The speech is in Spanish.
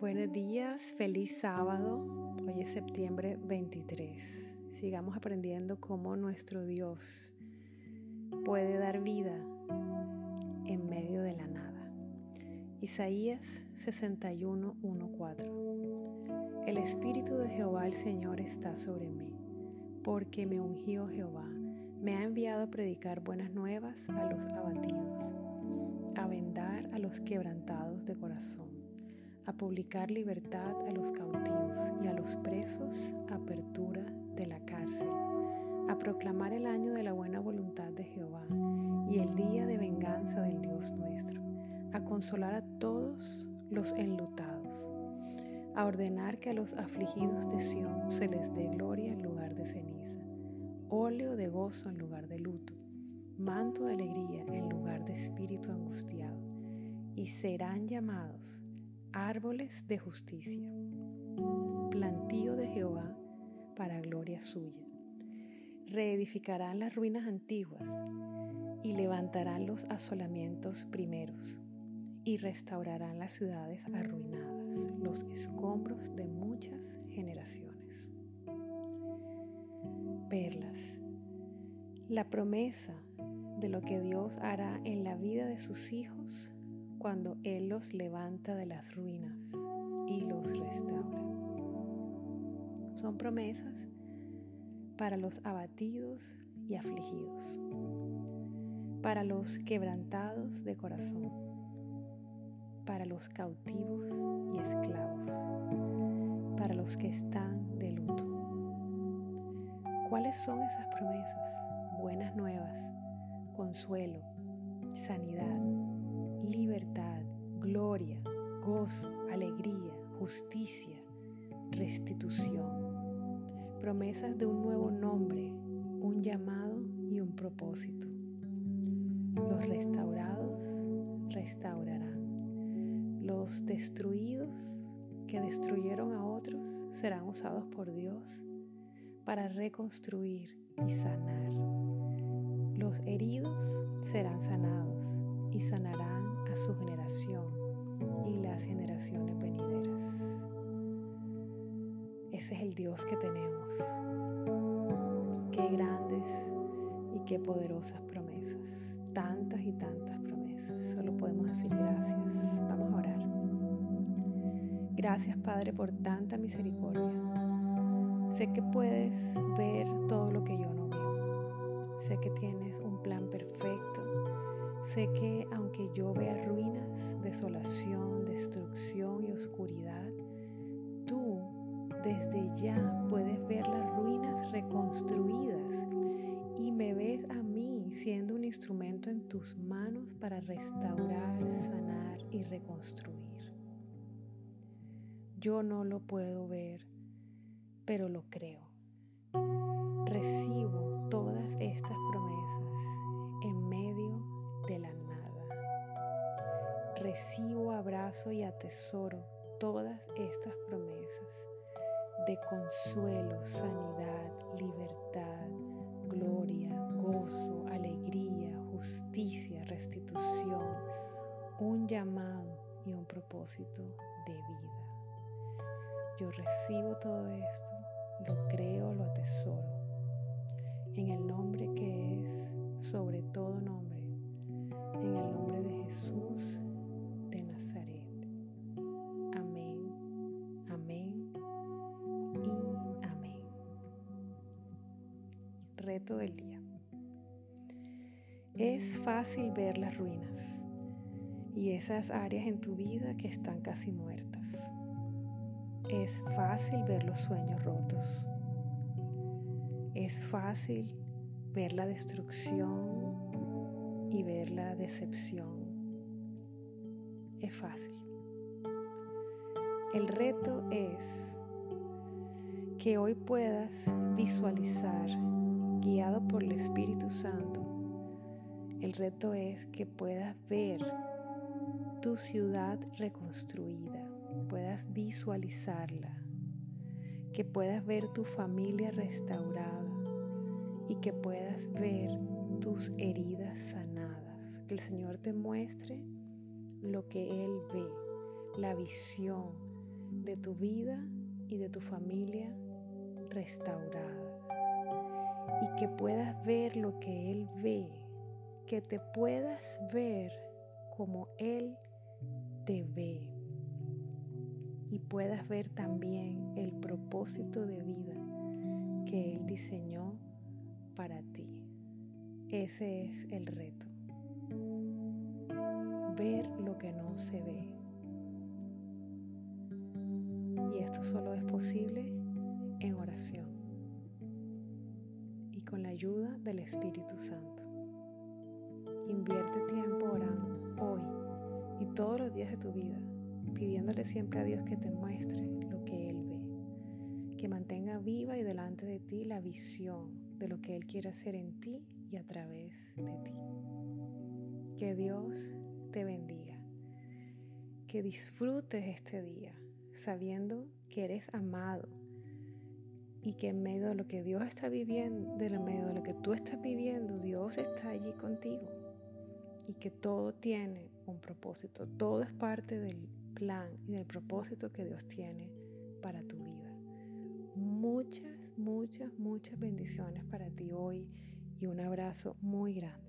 Buenos días, feliz sábado. Hoy es septiembre 23. Sigamos aprendiendo cómo nuestro Dios puede dar vida en medio de la nada. Isaías 61, 4. El Espíritu de Jehová el Señor está sobre mí, porque me ungió Jehová, me ha enviado a predicar buenas nuevas a los abatidos, a vendar a los quebrantados de corazón a publicar libertad a los cautivos y a los presos, apertura de la cárcel, a proclamar el año de la buena voluntad de Jehová y el día de venganza del Dios nuestro, a consolar a todos los enlutados, a ordenar que a los afligidos de Sión se les dé gloria en lugar de ceniza, óleo de gozo en lugar de luto, manto de alegría en lugar de espíritu angustiado, y serán llamados árboles de justicia, plantío de Jehová para gloria suya. Reedificarán las ruinas antiguas y levantarán los asolamientos primeros y restaurarán las ciudades arruinadas, los escombros de muchas generaciones. Perlas. La promesa de lo que Dios hará en la vida de sus hijos cuando Él los levanta de las ruinas y los restaura. Son promesas para los abatidos y afligidos, para los quebrantados de corazón, para los cautivos y esclavos, para los que están de luto. ¿Cuáles son esas promesas? Buenas nuevas, consuelo, sanidad, libertad, gloria, gozo, alegría, justicia, restitución. Promesas de un nuevo nombre, un llamado y un propósito. Los restaurados restaurarán. Los destruidos que destruyeron a otros serán usados por Dios para reconstruir y sanar. Los heridos serán sanados y sanarán a su generación y las generaciones venideras. Ese es el Dios que tenemos. Qué grandes y qué poderosas promesas. Tantas y tantas promesas. Solo podemos decir gracias. Vamos a orar. Gracias Padre por tanta misericordia. Sé que puedes ver todo lo que yo no veo. Sé que tienes un plan perfecto Sé que aunque yo vea ruinas, desolación, destrucción y oscuridad, tú desde ya puedes ver las ruinas reconstruidas y me ves a mí siendo un instrumento en tus manos para restaurar, sanar y reconstruir. Yo no lo puedo ver, pero lo creo. Recibo todas estas promesas recibo, abrazo y atesoro todas estas promesas de consuelo, sanidad, libertad, gloria, gozo, alegría, justicia, restitución, un llamado y un propósito de vida. Yo recibo todo esto, lo creo, lo atesoro, en el nombre que es sobre todo nombre, en el nombre de Jesús reto del día. Es fácil ver las ruinas y esas áreas en tu vida que están casi muertas. Es fácil ver los sueños rotos. Es fácil ver la destrucción y ver la decepción. Es fácil. El reto es que hoy puedas visualizar guiado por el Espíritu Santo, el reto es que puedas ver tu ciudad reconstruida, puedas visualizarla, que puedas ver tu familia restaurada y que puedas ver tus heridas sanadas. Que el Señor te muestre lo que Él ve, la visión de tu vida y de tu familia restauradas y que puedas ver lo que Él ve, que te puedas ver como Él te ve y puedas ver también el propósito de vida que Él diseñó para ti. Ese es el reto. Ver lo que no se ve. Y esto solo es posible en oración ayuda del Espíritu Santo. Invierte tiempo orando hoy y todos los días de tu vida, pidiéndole siempre a Dios que te muestre lo que Él ve, que mantenga viva y delante de ti la visión de lo que Él quiere hacer en ti y a través de ti. Que Dios te bendiga, que disfrutes este día sabiendo que eres amado y que en medio de lo que Dios está viviendo, de medio de lo que tú estás viviendo, Dios está allí contigo y que todo tiene un propósito, todo es parte del plan y del propósito que Dios tiene para tu vida. Muchas, muchas, muchas bendiciones para ti hoy y un abrazo muy grande.